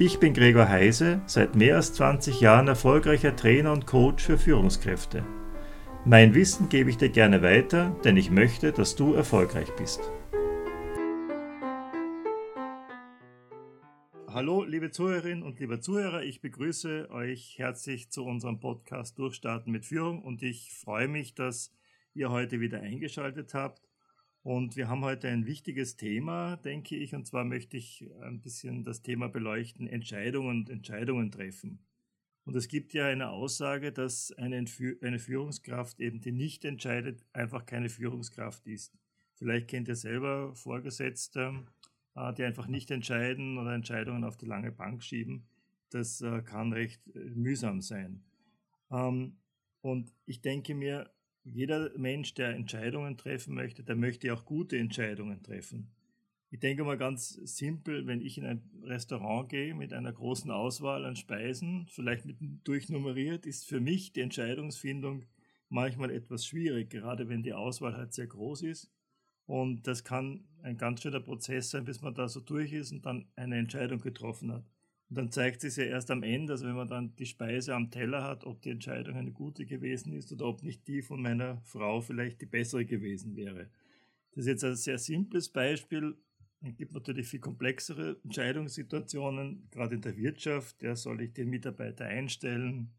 Ich bin Gregor Heise, seit mehr als 20 Jahren erfolgreicher Trainer und Coach für Führungskräfte. Mein Wissen gebe ich dir gerne weiter, denn ich möchte, dass du erfolgreich bist. Hallo, liebe Zuhörerinnen und liebe Zuhörer, ich begrüße euch herzlich zu unserem Podcast Durchstarten mit Führung und ich freue mich, dass ihr heute wieder eingeschaltet habt. Und wir haben heute ein wichtiges Thema, denke ich, und zwar möchte ich ein bisschen das Thema beleuchten, Entscheidungen und Entscheidungen treffen. Und es gibt ja eine Aussage, dass eine, Führungskraft eben, die nicht entscheidet, einfach keine Führungskraft ist. Vielleicht kennt ihr selber Vorgesetzte, äh, die einfach nicht entscheiden oder Entscheidungen auf die lange Bank schieben. Das äh, kann recht äh, mühsam sein. Ähm, und ich denke mir, jeder Mensch, der Entscheidungen treffen möchte, der möchte auch gute Entscheidungen treffen. Ich denke mal ganz simpel, wenn ich in ein Restaurant gehe mit einer großen Auswahl an Speisen, vielleicht mit durchnummeriert, ist für mich die Entscheidungsfindung manchmal etwas schwierig, gerade wenn die Auswahl halt sehr groß ist. Und das kann ein ganz schöner Prozess sein, bis man da so durch ist und dann eine Entscheidung getroffen hat. Und dann zeigt sich ja erst am Ende, also wenn man dann die Speise am Teller hat, ob die Entscheidung eine gute gewesen ist oder ob nicht die von meiner Frau vielleicht die bessere gewesen wäre. Das ist jetzt ein sehr simples Beispiel. Es gibt natürlich viel komplexere Entscheidungssituationen, gerade in der Wirtschaft. Ja, soll ich den Mitarbeiter einstellen?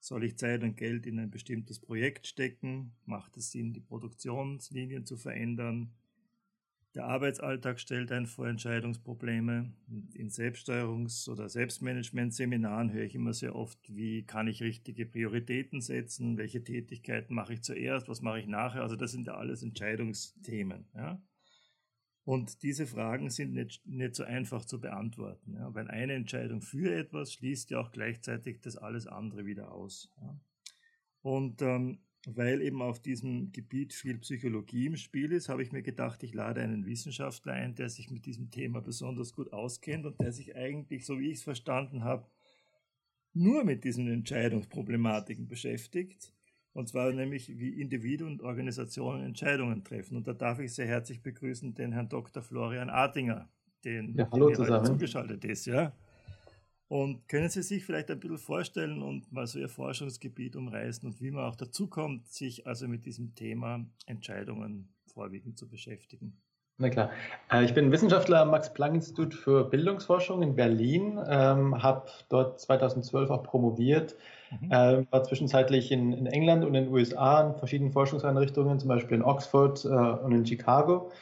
Soll ich Zeit und Geld in ein bestimmtes Projekt stecken? Macht es Sinn, die Produktionslinien zu verändern? Der Arbeitsalltag stellt einen vor Entscheidungsprobleme. In Selbststeuerungs- oder Selbstmanagement-Seminaren höre ich immer sehr oft, wie kann ich richtige Prioritäten setzen, welche Tätigkeiten mache ich zuerst, was mache ich nachher. Also das sind ja alles Entscheidungsthemen. Ja? Und diese Fragen sind nicht, nicht so einfach zu beantworten, ja? weil eine Entscheidung für etwas schließt ja auch gleichzeitig das alles andere wieder aus. Ja? Und ähm, weil eben auf diesem Gebiet viel Psychologie im Spiel ist, habe ich mir gedacht, ich lade einen Wissenschaftler ein, der sich mit diesem Thema besonders gut auskennt und der sich eigentlich, so wie ich es verstanden habe, nur mit diesen Entscheidungsproblematiken beschäftigt. Und zwar nämlich, wie Individuen und Organisationen Entscheidungen treffen. Und da darf ich sehr herzlich begrüßen den Herrn Dr. Florian Artinger, den, ja, hallo zusammen. zugeschaltet ist. Ja. Und können Sie sich vielleicht ein bisschen vorstellen und mal so Ihr Forschungsgebiet umreißen und wie man auch dazu kommt, sich also mit diesem Thema Entscheidungen vorwiegend zu beschäftigen? Na klar. Äh, ich bin Wissenschaftler am Max-Planck-Institut für Bildungsforschung in Berlin, ähm, habe dort 2012 auch promoviert, mhm. äh, war zwischenzeitlich in, in, England und in den USA in verschiedenen Forschungseinrichtungen, zum Beispiel in Oxford äh, und in Chicago.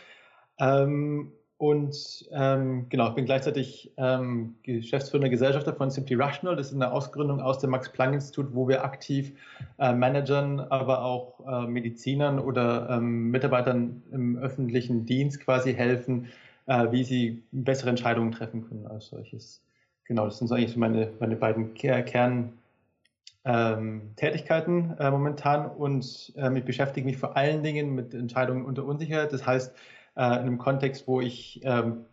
Ähm, und ähm, genau, ich bin gleichzeitig ähm, geschäftsführender Gesellschafter von Simply Rational. Das ist eine Ausgründung aus dem Max-Planck-Institut, wo wir aktiv äh, Managern, aber auch äh, Medizinern oder ähm, Mitarbeitern im öffentlichen Dienst quasi helfen, äh, wie sie bessere Entscheidungen treffen können als solches. Genau, das sind so eigentlich meine, meine beiden Kerntätigkeiten ähm, äh, momentan. Und ähm, ich beschäftige mich vor allen Dingen mit Entscheidungen unter Unsicherheit. Das heißt, äh, in einem Kontext, wo ich ähm,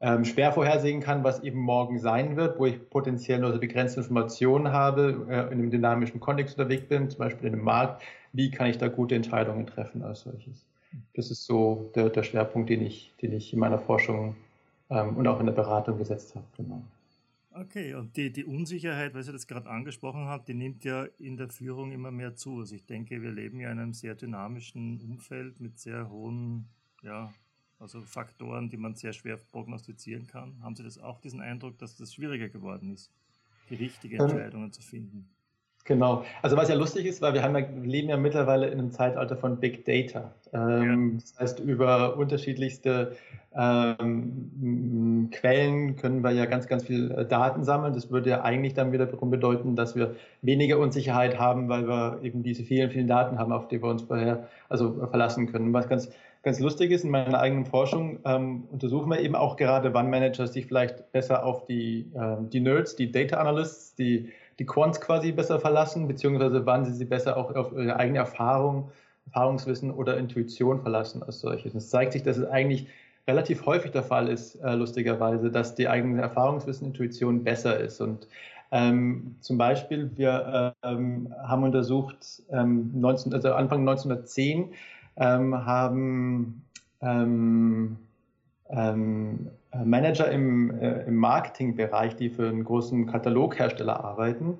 ähm, schwer vorhersehen kann, was eben morgen sein wird, wo ich potenziell nur so begrenzte Informationen habe, äh, in einem dynamischen Kontext unterwegs bin, zum Beispiel in einem Markt, wie kann ich da gute Entscheidungen treffen als solches. Das ist so der, der Schwerpunkt, den ich, den ich in meiner Forschung ähm, und auch in der Beratung gesetzt habe. Genau. Okay, und die, die Unsicherheit, weil Sie das gerade angesprochen haben, die nimmt ja in der Führung immer mehr zu. Also ich denke, wir leben ja in einem sehr dynamischen Umfeld mit sehr hohen, ja, also Faktoren, die man sehr schwer prognostizieren kann. Haben Sie das auch diesen Eindruck, dass das schwieriger geworden ist, die richtigen ähm, Entscheidungen ähm, zu finden? Genau. Also was ja lustig ist, weil wir, haben ja, wir leben ja mittlerweile in einem Zeitalter von Big Data. Ähm, ja. Das heißt, über unterschiedlichste ähm, Quellen können wir ja ganz, ganz viel äh, Daten sammeln. Das würde ja eigentlich dann wiederum bedeuten, dass wir weniger Unsicherheit haben, weil wir eben diese vielen, vielen Daten haben, auf die wir uns vorher also verlassen können. Was ganz, ganz lustig ist, in meiner eigenen Forschung ähm, untersuchen wir eben auch gerade, wann Manager sich vielleicht besser auf die, äh, die Nerds, die Data Analysts, die, die Quants quasi besser verlassen, beziehungsweise wann sie sich besser auch auf ihre eigene Erfahrung, Erfahrungswissen oder Intuition verlassen als solches. Es zeigt sich, dass es eigentlich relativ häufig der Fall ist, äh, lustigerweise, dass die eigene Erfahrungswissen, Intuition besser ist. Und ähm, zum Beispiel, wir ähm, haben untersucht, ähm, 19, also Anfang 1910 ähm, haben ähm, ähm, Manager im, äh, im Marketingbereich, die für einen großen Kataloghersteller arbeiten,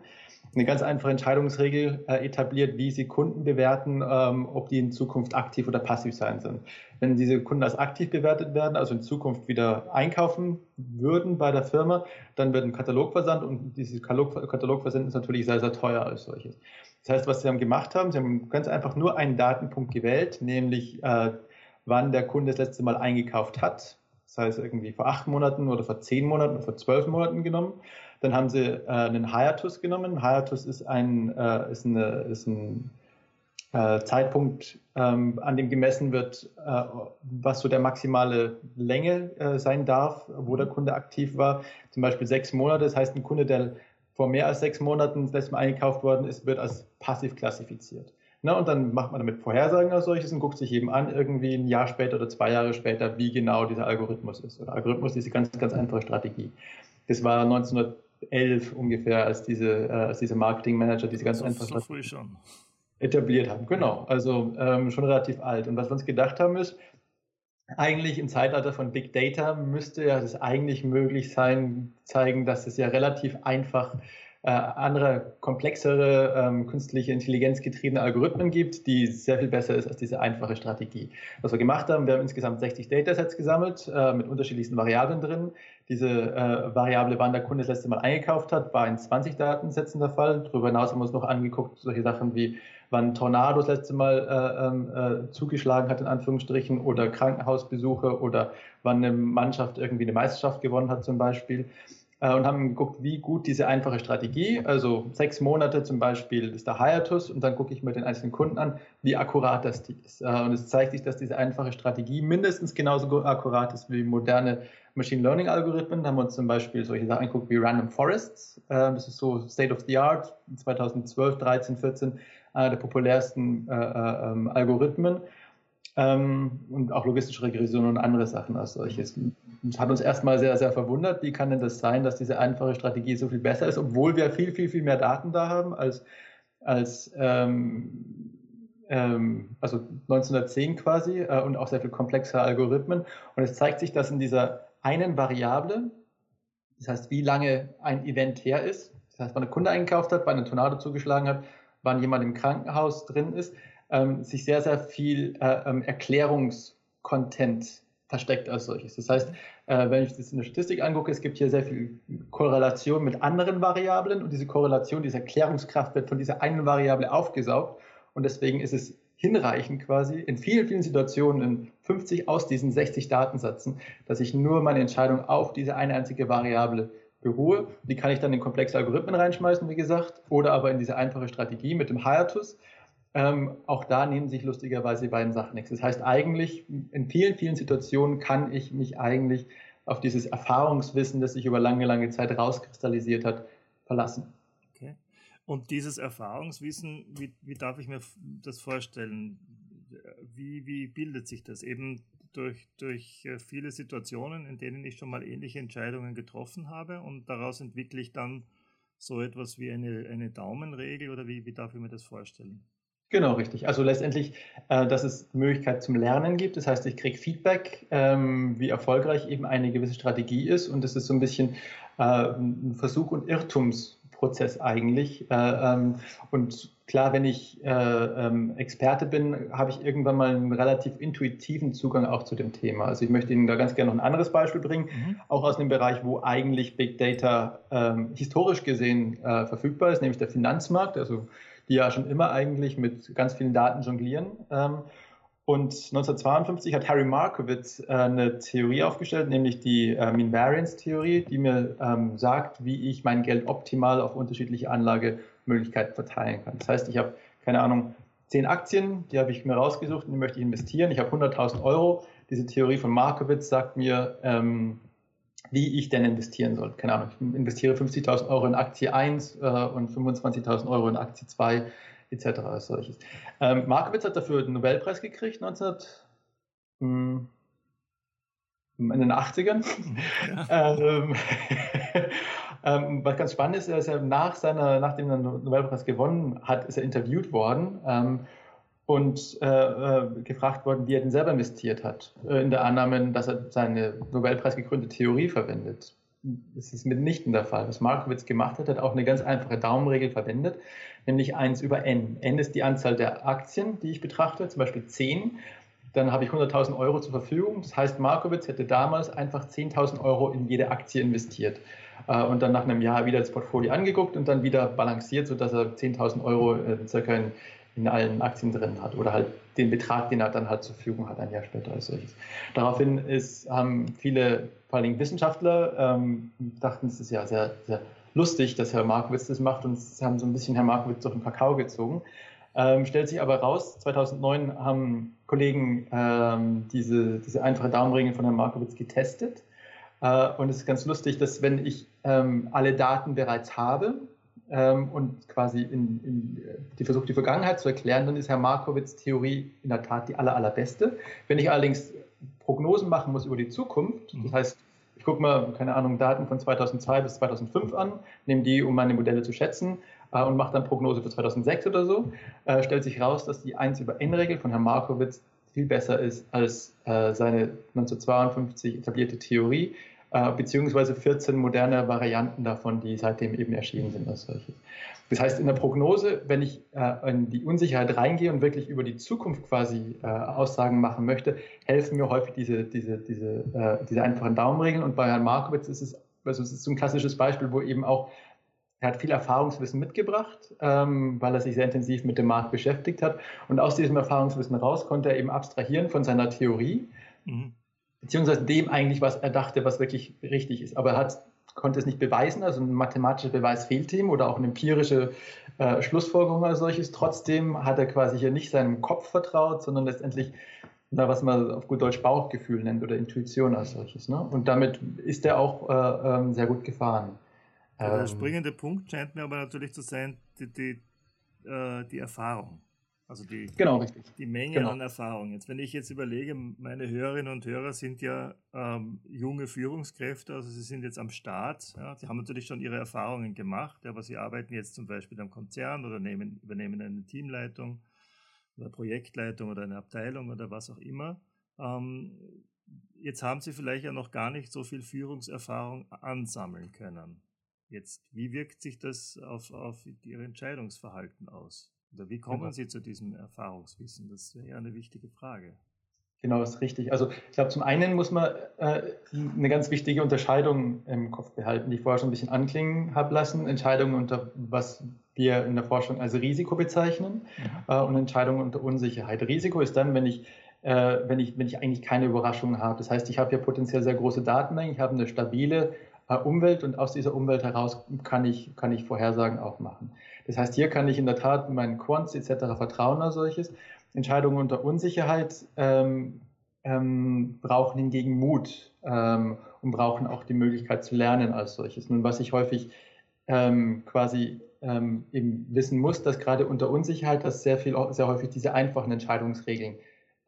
eine ganz einfache Entscheidungsregel äh, etabliert, wie sie Kunden bewerten, ähm, ob die in Zukunft aktiv oder passiv sein sind. Wenn diese Kunden als aktiv bewertet werden, also in Zukunft wieder einkaufen würden bei der Firma, dann wird ein Katalog versandt und dieses Katalog, Katalogversand ist natürlich sehr, sehr teuer als solches. Das heißt, was sie haben gemacht haben, sie haben ganz einfach nur einen Datenpunkt gewählt, nämlich äh, wann der Kunde das letzte Mal eingekauft hat. Das heißt irgendwie vor acht Monaten oder vor zehn Monaten oder vor zwölf Monaten genommen dann haben sie äh, einen Hiatus genommen. Hiatus ist ein, äh, ist eine, ist ein äh, Zeitpunkt, ähm, an dem gemessen wird, äh, was so der maximale Länge äh, sein darf, wo der Kunde aktiv war. Zum Beispiel sechs Monate. Das heißt, ein Kunde, der vor mehr als sechs Monaten das letzte Mal eingekauft worden ist, wird als passiv klassifiziert. Na, und dann macht man damit Vorhersagen als solches und guckt sich eben an, irgendwie ein Jahr später oder zwei Jahre später, wie genau dieser Algorithmus ist. Oder Algorithmus ist diese ganz, ganz einfache Strategie. Das war 1900 elf ungefähr, als diese, äh, als diese Marketingmanager diese ganz so, einfachen so etabliert haben. Genau, also ähm, schon relativ alt. Und was wir uns gedacht haben ist, eigentlich im Zeitalter von Big Data müsste ja das eigentlich möglich sein, zeigen, dass es ja relativ einfach äh, andere, komplexere, ähm, künstliche Intelligenz getriebene Algorithmen gibt, die sehr viel besser ist als diese einfache Strategie. Was wir gemacht haben, wir haben insgesamt 60 Datasets gesammelt äh, mit unterschiedlichsten Variablen drin. Diese äh, Variable, wann der Kunde das letzte Mal eingekauft hat, war in 20 Datensätzen der Fall. Darüber hinaus haben wir uns noch angeguckt, solche Sachen wie wann Tornado das letzte Mal äh, ähm, äh, zugeschlagen hat, in Anführungsstrichen, oder Krankenhausbesuche oder wann eine Mannschaft irgendwie eine Meisterschaft gewonnen hat zum Beispiel. Äh, und haben geguckt, wie gut diese einfache Strategie, also sechs Monate zum Beispiel ist der Hiatus und dann gucke ich mir den einzelnen Kunden an, wie akkurat das ist. Äh, und es zeigt sich, dass diese einfache Strategie mindestens genauso akkurat ist wie moderne Machine Learning Algorithmen. Da haben wir uns zum Beispiel solche Sachen angeguckt wie Random Forests. Äh, das ist so State of the Art 2012, 13, 14 einer der populärsten ähm, Algorithmen ähm, und auch logistische Regression und andere Sachen als solches. Das hat uns erstmal sehr, sehr verwundert. Wie kann denn das sein, dass diese einfache Strategie so viel besser ist, obwohl wir viel, viel, viel mehr Daten da haben als, als ähm, ähm, also 1910 quasi äh, und auch sehr viel komplexere Algorithmen. Und es zeigt sich, dass in dieser einen Variable, das heißt, wie lange ein Event her ist, das heißt, wann ein Kunde eingekauft hat, wann ein Tornado zugeschlagen hat, wann jemand im Krankenhaus drin ist, ähm, sich sehr, sehr viel äh, ähm, Erklärungskontent versteckt als solches. Das heißt, äh, wenn ich das in der Statistik angucke, es gibt hier sehr viel Korrelation mit anderen Variablen und diese Korrelation, diese Erklärungskraft wird von dieser einen Variable aufgesaugt und deswegen ist es hinreichend quasi in vielen, vielen Situationen in 50 aus diesen 60 Datensätzen, dass ich nur meine Entscheidung auf diese eine einzige Variable beruhe. Die kann ich dann in komplexe Algorithmen reinschmeißen, wie gesagt, oder aber in diese einfache Strategie mit dem Hiatus. Ähm, auch da nehmen sich lustigerweise die beiden Sachen nichts. Das heißt, eigentlich in vielen, vielen Situationen kann ich mich eigentlich auf dieses Erfahrungswissen, das sich über lange, lange Zeit rauskristallisiert hat, verlassen. Okay. Und dieses Erfahrungswissen, wie, wie darf ich mir das vorstellen? Wie, wie bildet sich das? Eben durch, durch äh, viele Situationen, in denen ich schon mal ähnliche Entscheidungen getroffen habe und daraus entwickle ich dann so etwas wie eine, eine Daumenregel oder wie, wie darf ich mir das vorstellen? Genau, richtig. Also letztendlich, äh, dass es Möglichkeit zum Lernen gibt. Das heißt, ich kriege Feedback, ähm, wie erfolgreich eben eine gewisse Strategie ist. Und es ist so ein bisschen äh, ein Versuch- und Irrtumsprozess eigentlich. Äh, ähm, und klar, wenn ich äh, ähm, Experte bin, habe ich irgendwann mal einen relativ intuitiven Zugang auch zu dem Thema. Also ich möchte Ihnen da ganz gerne noch ein anderes Beispiel bringen, mhm. auch aus dem Bereich, wo eigentlich Big Data ähm, historisch gesehen äh, verfügbar ist, nämlich der Finanzmarkt. Also die ja schon immer eigentlich mit ganz vielen Daten jonglieren. Ähm, Und 1952 hat Harry Markowitz äh, eine Theorie aufgestellt, nämlich die äh, Mean Variance Theorie, die mir ähm, sagt, wie ich mein Geld optimal auf unterschiedliche Anlagemöglichkeiten verteilen kann. Das heißt, ich habe, keine Ahnung, zehn Aktien, die habe ich mir rausgesucht und die möchte ich investieren. Ich habe 100.000 Euro. Diese Theorie von Markowitz sagt mir, ähm, wie ich denn investieren soll. Keine Ahnung, ich investiere 50.000 Euro in Aktie 1 äh, und 25.000 Euro in Aktie 2 etc. als solches. Ähm, Markowitz hat dafür den Nobelpreis gekriegt 19, hm, in den 80ern. Ja. ähm, ähm, was ganz spannend ist, er ist ja nach seiner, nachdem er den Nobelpreis gewonnen hat, ist er interviewt worden ähm, und äh, äh, gefragt worden, wie er denn selber investiert hat, äh, in der Annahme, dass er seine Nobelpreis gegründete Theorie verwendet. Das ist mitnichten der Fall. Was Markowitz gemacht hat, hat auch eine ganz einfache Daumenregel verwendet, nämlich 1 über n. n ist die Anzahl der Aktien, die ich betrachte, zum Beispiel 10. Dann habe ich 100.000 Euro zur Verfügung. Das heißt, Markowitz hätte damals einfach 10.000 Euro in jede Aktie investiert äh, und dann nach einem Jahr wieder das Portfolio angeguckt und dann wieder balanciert, sodass er 10.000 Euro circa in, in allen Aktien drin hat oder halt den Betrag, den er dann halt zur Verfügung hat, ein Jahr später als solches. Daraufhin ist, haben viele, vor allem Wissenschaftler, ähm, dachten, es ist ja sehr, sehr lustig, dass Herr Markowitz das macht und sie haben so ein bisschen Herr Markowitz durch den Kakao gezogen. Ähm, stellt sich aber raus, 2009 haben Kollegen ähm, diese, diese einfache Daumenregel von Herrn Markowitz getestet. Äh, und es ist ganz lustig, dass wenn ich ähm, alle Daten bereits habe, ähm, und quasi in, in, die versucht, die Vergangenheit zu erklären, dann ist Herr Markowitz Theorie in der Tat die aller, allerbeste. Wenn ich allerdings Prognosen machen muss über die Zukunft, mhm. das heißt, ich gucke mal, keine Ahnung, Daten von 2002 bis 2005 an, nehme die, um meine Modelle zu schätzen äh, und mache dann Prognose für 2006 oder so, äh, stellt sich raus, dass die 1 über N-Regel von Herrn Markowitz viel besser ist als äh, seine 1952 etablierte Theorie, äh, beziehungsweise 14 moderne Varianten davon, die seitdem eben erschienen sind als solches. Das heißt, in der Prognose, wenn ich äh, in die Unsicherheit reingehe und wirklich über die Zukunft quasi äh, Aussagen machen möchte, helfen mir häufig diese, diese, diese, äh, diese einfachen Daumenregeln. Und bei Herrn Markowitz ist es, also es ist so ein klassisches Beispiel, wo eben auch er hat viel Erfahrungswissen mitgebracht, ähm, weil er sich sehr intensiv mit dem Markt beschäftigt hat. Und aus diesem Erfahrungswissen raus konnte er eben abstrahieren von seiner Theorie. Mhm beziehungsweise dem eigentlich, was er dachte, was wirklich richtig ist. Aber er hat, konnte es nicht beweisen, also ein mathematischer Beweis fehlt ihm oder auch eine empirische äh, Schlussfolgerung als solches. Trotzdem hat er quasi hier nicht seinem Kopf vertraut, sondern letztendlich na, was man auf gut Deutsch Bauchgefühl nennt oder Intuition als solches. Ne? Und damit ist er auch äh, ähm, sehr gut gefahren. Der ähm, springende Punkt scheint mir aber natürlich zu sein, die, die, äh, die Erfahrung. Also die, genau, richtig. die Menge genau. an Erfahrung. Jetzt, wenn ich jetzt überlege, meine Hörerinnen und Hörer sind ja ähm, junge Führungskräfte, also sie sind jetzt am Start. Ja, sie haben natürlich schon ihre Erfahrungen gemacht, aber sie arbeiten jetzt zum Beispiel am Konzern oder nehmen, übernehmen eine Teamleitung oder Projektleitung oder eine Abteilung oder was auch immer. Ähm, jetzt haben sie vielleicht ja noch gar nicht so viel Führungserfahrung ansammeln können. Jetzt, wie wirkt sich das auf, auf ihr Entscheidungsverhalten aus? Oder wie kommen genau. Sie zu diesem Erfahrungswissen? Das wäre ja eine wichtige Frage. Genau, das ist richtig. Also ich glaube, zum einen muss man äh, eine ganz wichtige Unterscheidung im Kopf behalten, die ich vorher schon ein bisschen anklingen habe lassen. Entscheidungen unter was wir in der Forschung als Risiko bezeichnen mhm. äh, und Entscheidungen unter Unsicherheit. Risiko ist dann, wenn ich, äh, wenn ich, wenn ich eigentlich keine Überraschungen habe. Das heißt, ich habe ja potenziell sehr große Datenmengen, ich habe eine stabile Umwelt und aus dieser Umwelt heraus kann ich, kann ich Vorhersagen auch machen. Das heißt, hier kann ich in der Tat meinen Quants etc. vertrauen als solches. Entscheidungen unter Unsicherheit ähm, ähm, brauchen hingegen Mut ähm, und brauchen auch die Möglichkeit zu lernen als solches. Nun, was ich häufig ähm, quasi ähm, eben wissen muss, dass gerade unter Unsicherheit, dass sehr viel, sehr häufig diese einfachen Entscheidungsregeln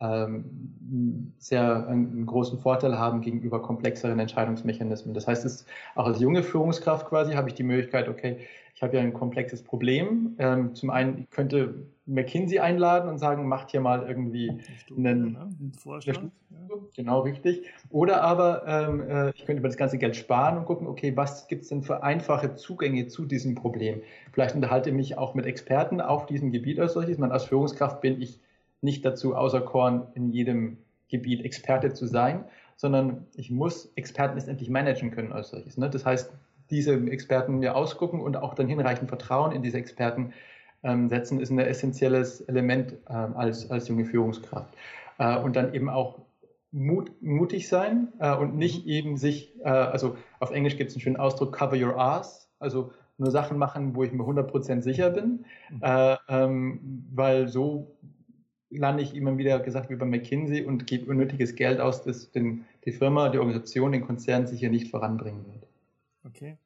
ähm, sehr einen großen Vorteil haben gegenüber komplexeren Entscheidungsmechanismen. Das heißt, es, auch als junge Führungskraft quasi habe ich die Möglichkeit, okay, ich habe ja ein komplexes Problem. Ähm, zum einen, ich könnte McKinsey einladen und sagen, macht hier mal irgendwie Studie, einen, ne? einen Vorschlag. Ja. Genau, richtig. Oder aber ähm, äh, ich könnte über das ganze Geld sparen und gucken, okay, was gibt es denn für einfache Zugänge zu diesem Problem? Vielleicht unterhalte ich mich auch mit Experten auf diesem Gebiet als solches. Man, als Führungskraft bin ich nicht dazu auserkoren, in jedem Gebiet Experte zu sein, sondern ich muss Experten letztendlich managen können als solches. Ne? Das heißt, diese Experten mir ausgucken und auch dann hinreichend Vertrauen in diese Experten ähm, setzen, ist ein essentielles Element ähm, als, als junge Führungskraft. Äh, und dann eben auch Mut, mutig sein äh, und nicht mhm. eben sich, äh, also auf Englisch gibt es einen schönen Ausdruck, cover your ass, also nur Sachen machen, wo ich mir 100% sicher bin, mhm. äh, ähm, weil so lande ich immer wieder gesagt wie bei McKinsey und gebe unnötiges Geld aus, das den, die Firma, die Organisation, den Konzern sicher nicht voranbringen wird. Okay.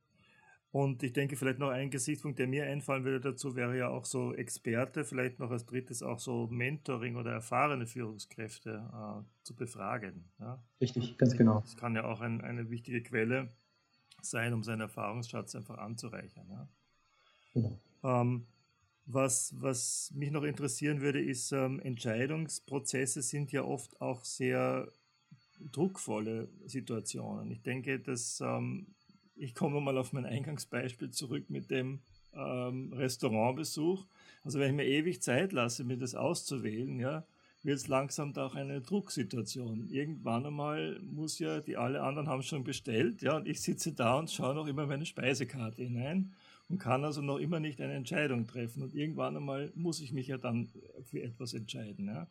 Und ich denke, vielleicht noch ein Gesichtspunkt, der mir einfallen würde dazu, wäre ja auch so Experte, vielleicht noch als drittes auch so Mentoring oder erfahrene Führungskräfte äh, zu befragen. Ja? Richtig, ganz genau. Das kann ja auch ein, eine wichtige Quelle sein, um seinen Erfahrungsschatz einfach anzureichern. Ja? Genau. Ähm, was, was mich noch interessieren würde, ist, ähm, Entscheidungsprozesse sind ja oft auch sehr druckvolle Situationen. Ich denke, dass ähm, ich komme mal auf mein Eingangsbeispiel zurück mit dem ähm, Restaurantbesuch. Also wenn ich mir ewig Zeit lasse, mir das auszuwählen, ja, wird es langsam auch eine Drucksituation. Irgendwann einmal muss ja, die alle anderen haben schon bestellt, ja, und ich sitze da und schaue noch immer meine Speisekarte hinein und kann also noch immer nicht eine Entscheidung treffen. Und irgendwann einmal muss ich mich ja dann für etwas entscheiden. Ja.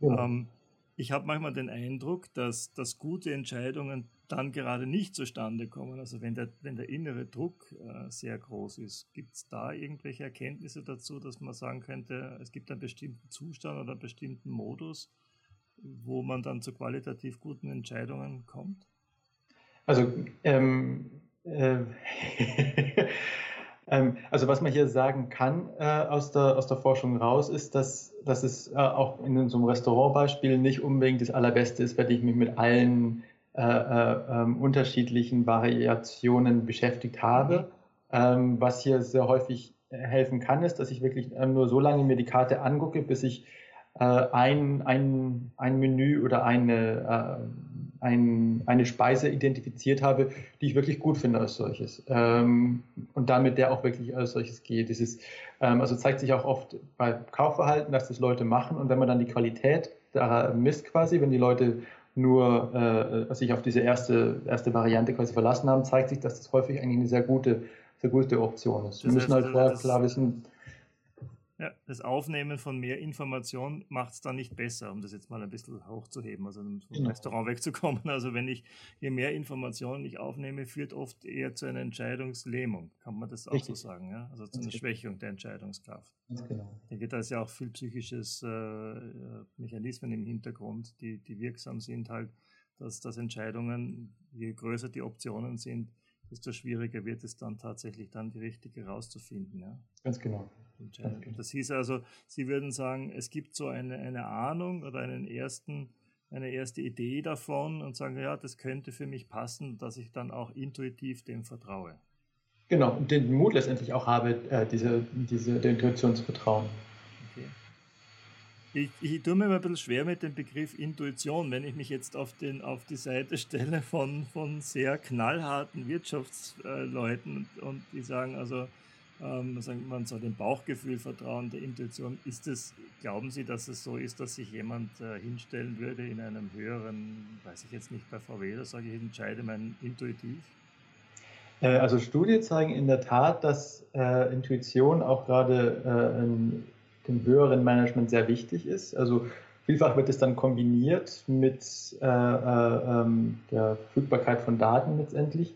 ja. Ähm, ich habe manchmal den Eindruck, dass, dass gute Entscheidungen dann gerade nicht zustande kommen. Also wenn der, wenn der innere Druck äh, sehr groß ist, gibt es da irgendwelche Erkenntnisse dazu, dass man sagen könnte, es gibt einen bestimmten Zustand oder einen bestimmten Modus, wo man dann zu qualitativ guten Entscheidungen kommt? Also ähm, äh, also was man hier sagen kann äh, aus, der, aus der Forschung raus, ist, dass, dass es äh, auch in so einem Restaurantbeispiel nicht unbedingt das Allerbeste ist, wenn ich mich mit allen äh, äh ähm, unterschiedlichen Variationen beschäftigt habe. Mhm. Ähm, was hier sehr häufig helfen kann, ist, dass ich wirklich ähm, nur so lange mir die Karte angucke, bis ich äh, ein, ein, ein Menü oder eine äh, ein, eine Speise identifiziert habe, die ich wirklich gut finde als solches. Ähm, und damit der auch wirklich als solches geht. Dieses, ähm, also zeigt sich auch oft bei Kaufverhalten, dass das Leute machen. Und wenn man dann die Qualität da misst quasi, wenn die Leute nur äh, sich auf diese erste, erste Variante quasi verlassen haben, zeigt sich, dass das häufig eigentlich eine sehr gute, sehr gute Option ist. Wir müssen halt vorher klar wissen, ja, das Aufnehmen von mehr Information macht es dann nicht besser, um das jetzt mal ein bisschen hochzuheben, also vom genau. Restaurant wegzukommen. Also wenn ich je mehr Informationen ich aufnehme, führt oft eher zu einer Entscheidungslähmung, kann man das auch Richtig. so sagen, ja? Also zu einer Schwächung der Entscheidungskraft. Ganz genau. Da ist ja auch viel psychisches äh, Mechanismen im Hintergrund, die, die wirksam sind, halt, dass, dass Entscheidungen, je größer die Optionen sind, desto schwieriger wird es dann tatsächlich dann die richtige rauszufinden. Ja? Ganz genau. Das hieß also, Sie würden sagen, es gibt so eine, eine Ahnung oder einen ersten, eine erste Idee davon und sagen, ja, das könnte für mich passen, dass ich dann auch intuitiv dem vertraue. Genau, und den Mut letztendlich auch habe, äh, diese, diese, der Intuition zu vertrauen. Okay. Ich, ich tue mir immer ein bisschen schwer mit dem Begriff Intuition, wenn ich mich jetzt auf, den, auf die Seite stelle von, von sehr knallharten Wirtschaftsleuten und, und die sagen, also ähm, man soll dem Bauchgefühl vertrauen, der Intuition. Ist es, glauben Sie, dass es so ist, dass sich jemand äh, hinstellen würde in einem höheren, weiß ich jetzt nicht bei VW, da sage ich, ich entscheide mein intuitiv? Äh, also Studien zeigen in der Tat, dass äh, Intuition auch gerade äh, in dem höheren Management sehr wichtig ist. Also vielfach wird es dann kombiniert mit äh, äh, ähm, der Verfügbarkeit von Daten letztendlich.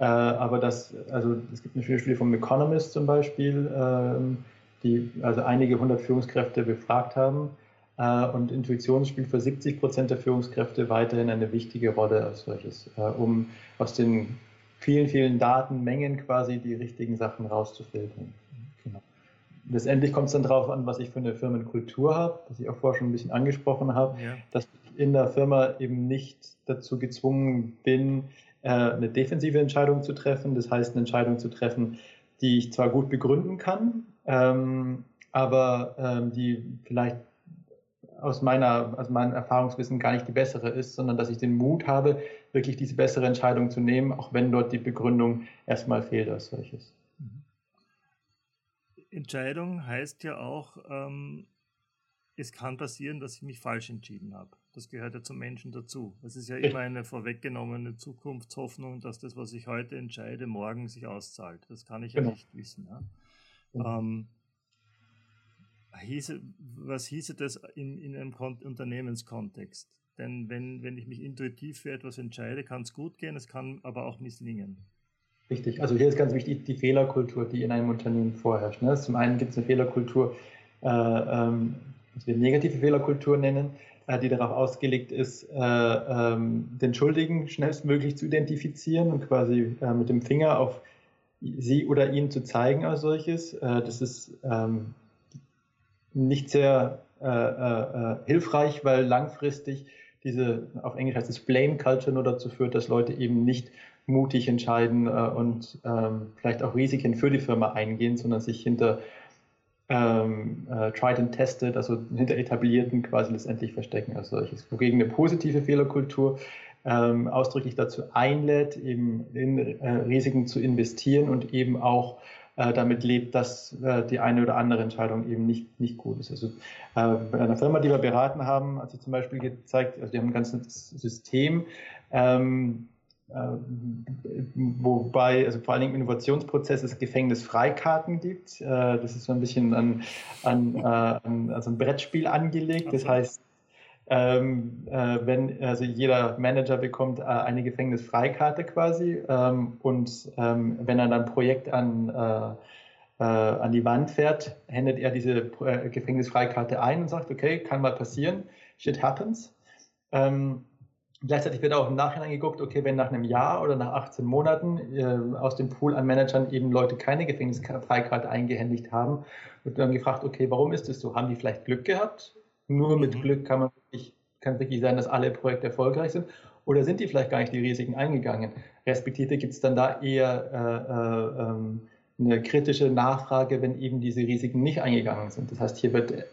Äh, aber das, also es gibt eine Studie vom Economist zum Beispiel, ähm, die also einige hundert Führungskräfte befragt haben. Äh, und Intuition spielt für 70 Prozent der Führungskräfte weiterhin eine wichtige Rolle als solches, äh, um aus den vielen, vielen Datenmengen quasi die richtigen Sachen rauszufiltern. Genau. Letztendlich kommt es dann darauf an, was ich für eine Firmenkultur habe, was ich auch vorher schon ein bisschen angesprochen habe, ja. dass ich in der Firma eben nicht dazu gezwungen bin, eine defensive Entscheidung zu treffen. Das heißt, eine Entscheidung zu treffen, die ich zwar gut begründen kann, ähm, aber ähm, die vielleicht aus, meiner, aus meinem Erfahrungswissen gar nicht die bessere ist, sondern dass ich den Mut habe, wirklich diese bessere Entscheidung zu nehmen, auch wenn dort die Begründung erstmal fehlt als solches. Mhm. Entscheidung heißt ja auch, ähm, es kann passieren, dass ich mich falsch entschieden habe. Das gehört ja zum Menschen dazu. Es ist ja immer eine vorweggenommene Zukunftshoffnung, dass das, was ich heute entscheide, morgen sich auszahlt. Das kann ich genau. ja nicht wissen. Ja? Genau. Ähm, hieße, was hieße das in, in einem Unternehmenskontext? Denn wenn, wenn ich mich intuitiv für etwas entscheide, kann es gut gehen, es kann aber auch misslingen. Richtig, also hier ist ganz wichtig die Fehlerkultur, die in einem Unternehmen vorherrscht. Ne? Zum einen gibt es eine Fehlerkultur, äh, ähm, was wir negative Fehlerkultur nennen, die darauf ausgelegt ist, äh, ähm, den Schuldigen schnellstmöglich zu identifizieren und quasi äh, mit dem Finger auf sie oder ihn zu zeigen als solches. Äh, das ist ähm, nicht sehr äh, hilfreich, weil langfristig diese, auf Englisch heißt es Blame Culture, nur dazu führt, dass Leute eben nicht mutig entscheiden äh, und ähm, vielleicht auch Risiken für die Firma eingehen, sondern sich hinter ähm, äh, tried and tested, also hinter etablierten quasi letztendlich verstecken als solches. Wogegen eine positive Fehlerkultur ähm, ausdrücklich dazu einlädt, eben in äh, Risiken zu investieren und eben auch äh, damit lebt, dass äh, die eine oder andere Entscheidung eben nicht, nicht gut ist. Also äh, bei einer Firma, die wir beraten haben, hat sich zum Beispiel gezeigt, also die haben ein ganzes System, ähm, wobei also vor allen Dingen im Innovationsprozess es Gefängnisfreikarten gibt. das ist so ein bisschen an, an, an also ein Brettspiel angelegt. Das heißt, ähm, äh, wenn also jeder Manager bekommt äh, eine Gefängnisfreikarte quasi ähm, und ähm, wenn er dann ein Projekt an, äh, äh, an die Wand fährt, händet er diese äh, Gefängnisfreikarte ein und sagt, okay, kann mal passieren, shit happens. Ähm, gleichzeitig wird auch im Nachhinein geguckt, okay, wenn nach einem Jahr oder nach 18 Monaten äh, aus dem Pool an Managern eben Leute keine Gefängnisfreikarte eingehändigt haben, wird dann gefragt, okay, warum ist das so? Haben die vielleicht Glück gehabt nur mit mhm. Glück kann man wirklich, kann wirklich sein, dass alle Projekte erfolgreich sind. Oder sind die vielleicht gar nicht die Risiken eingegangen? Respektive gibt es dann da eher äh, äh, ähm, eine kritische Nachfrage, wenn eben diese Risiken nicht eingegangen sind. Das heißt, hier wird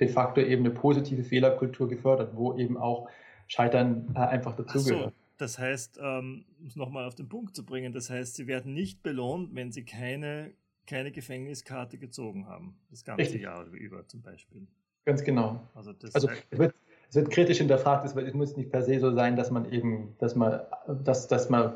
de facto eben eine positive Fehlerkultur gefördert, wo eben auch Scheitern äh, einfach dazugehört. So, das heißt, ähm, um es nochmal auf den Punkt zu bringen, das heißt, sie werden nicht belohnt, wenn sie keine, keine Gefängniskarte gezogen haben, das ganze Richtig. Jahr über zum Beispiel. Ganz genau. Also, also es, wird, es wird kritisch hinterfragt, es, es, muss nicht per se so sein, dass man eben, dass man, dass, dass man,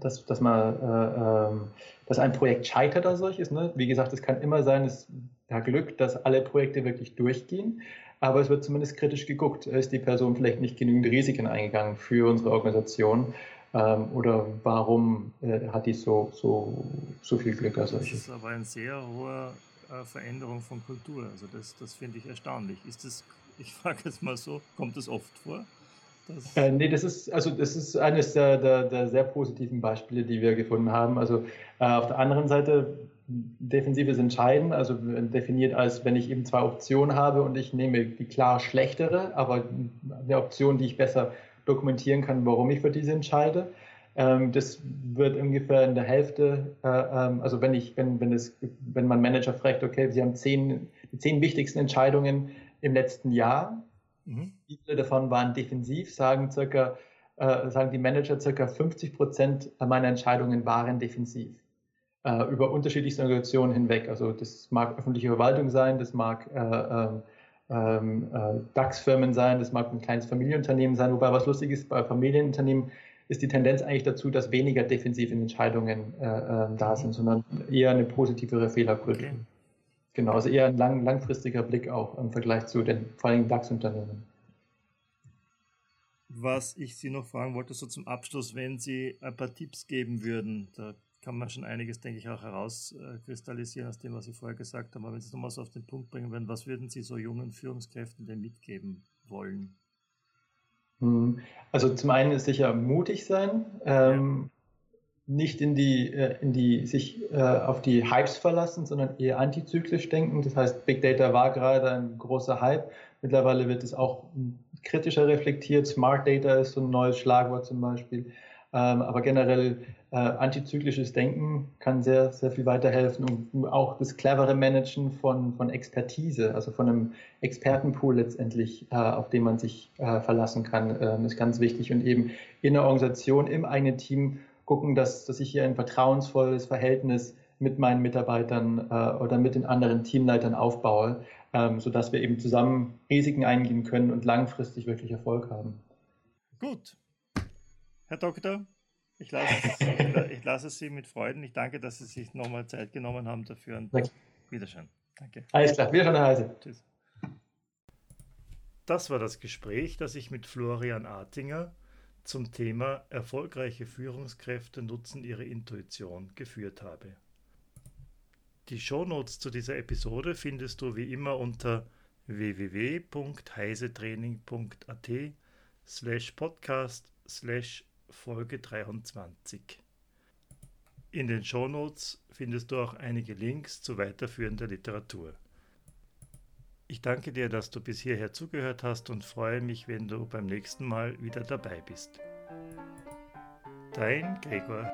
dass, dass man, äh, ähm, dass ein Projekt scheitert oder solches. Ne? Wie gesagt, es kann immer sein, es hat Glück, dass alle Projekte wirklich durchgehen. Aber es wird zumindest kritisch geguckt. Ist die Person vielleicht nicht genügend Risiken eingegangen für unsere Organisation? Ähm, oder warum äh, hat die so, so, so viel Glück als solches? Das ist aber ein sehr hoher äh, Veränderung von Kultur. Also das, das finde ich erstaunlich. Ist das, ich frage jetzt mal so, kommt das oft vor? Äh, nee, das ist, also das ist eines der, der, der, sehr positiven Beispiele, die wir gefunden haben. Also äh, auf der anderen Seite, defensives Entscheiden, also definiert als, wenn ich eben zwei Optionen habe und ich nehme die klar schlechtere, aber eine Option, die ich besser dokumentieren kann, warum ich für diese entscheide. Ähm, das wird ungefähr in der Hälfte, äh, ähm, also wenn ich, wenn, wenn es, wenn man Manager fragt, okay, Sie haben zehn, die zehn wichtigsten Entscheidungen im letzten Jahr. Mhm. Viele davon waren defensiv, sagen circa, äh, sagen die Manager circa 50 Prozent meiner Entscheidungen waren defensiv. Äh, über unterschiedlichste Organisationen hinweg. Also das mag öffentliche Verwaltung sein, das mag äh, ähm, ähm, äh, DAX-Firmen sein, das mag ein kleines Familienunternehmen sein, wobei was lustig ist, bei Familienunternehmen ist die Tendenz eigentlich dazu, dass weniger defensive Entscheidungen äh, äh, da sind, sondern eher eine positivere Fehlerkultur. Okay. Genau, also eher ein lang, langfristiger Blick auch im Vergleich zu den vor allem DAX-Unternehmen. Was ich Sie noch fragen wollte, so zum Abschluss, wenn Sie ein paar Tipps geben würden, da kann man schon einiges, denke ich, auch herauskristallisieren aus dem, was Sie vorher gesagt haben. Aber wenn Sie es nochmal so auf den Punkt bringen würden, was würden Sie so jungen Führungskräften denn mitgeben wollen? Hm. Also zum einen ist sicher mutig sein, ähm, ja. nicht in die, äh, in die, sich äh, auf die Hypes verlassen, sondern eher antizyklisch denken. Das heißt, Big Data war gerade ein großer Hype. Mittlerweile wird es auch kritischer reflektiert. Smart Data ist so ein neues Schlagwort zum Beispiel. Ähm, aber generell äh, antizyklisches Denken kann sehr, sehr viel weiterhelfen und auch das clevere Managen von, von Expertise, also von einem Expertenpool letztendlich, äh, auf den man sich äh, verlassen kann, ähm, ist ganz wichtig. Und eben in der Organisation, im eigenen Team gucken, dass, dass ich hier ein vertrauensvolles Verhältnis mit meinen Mitarbeitern äh, oder mit den anderen Teamleitern aufbaue, ähm, sodass wir eben zusammen Risiken eingehen können und langfristig wirklich Erfolg haben. Gut, Herr Doktor, ich lasse, ich lasse Sie mit Freuden. Ich danke, dass Sie sich nochmal Zeit genommen haben dafür und Danke. Wiederschauen. Danke. Alles klar, wieder von der Heise. Tschüss. Das war das Gespräch, das ich mit Florian Artinger zum Thema Erfolgreiche Führungskräfte nutzen ihre Intuition geführt habe. Die Shownotes zu dieser Episode findest du wie immer unter www.heisetraining.at slash podcast slash Folge 23. In den Shownotes findest du auch einige Links zu weiterführender Literatur. Ich danke dir, dass du bis hierher zugehört hast und freue mich, wenn du beim nächsten Mal wieder dabei bist. Dein Gregor.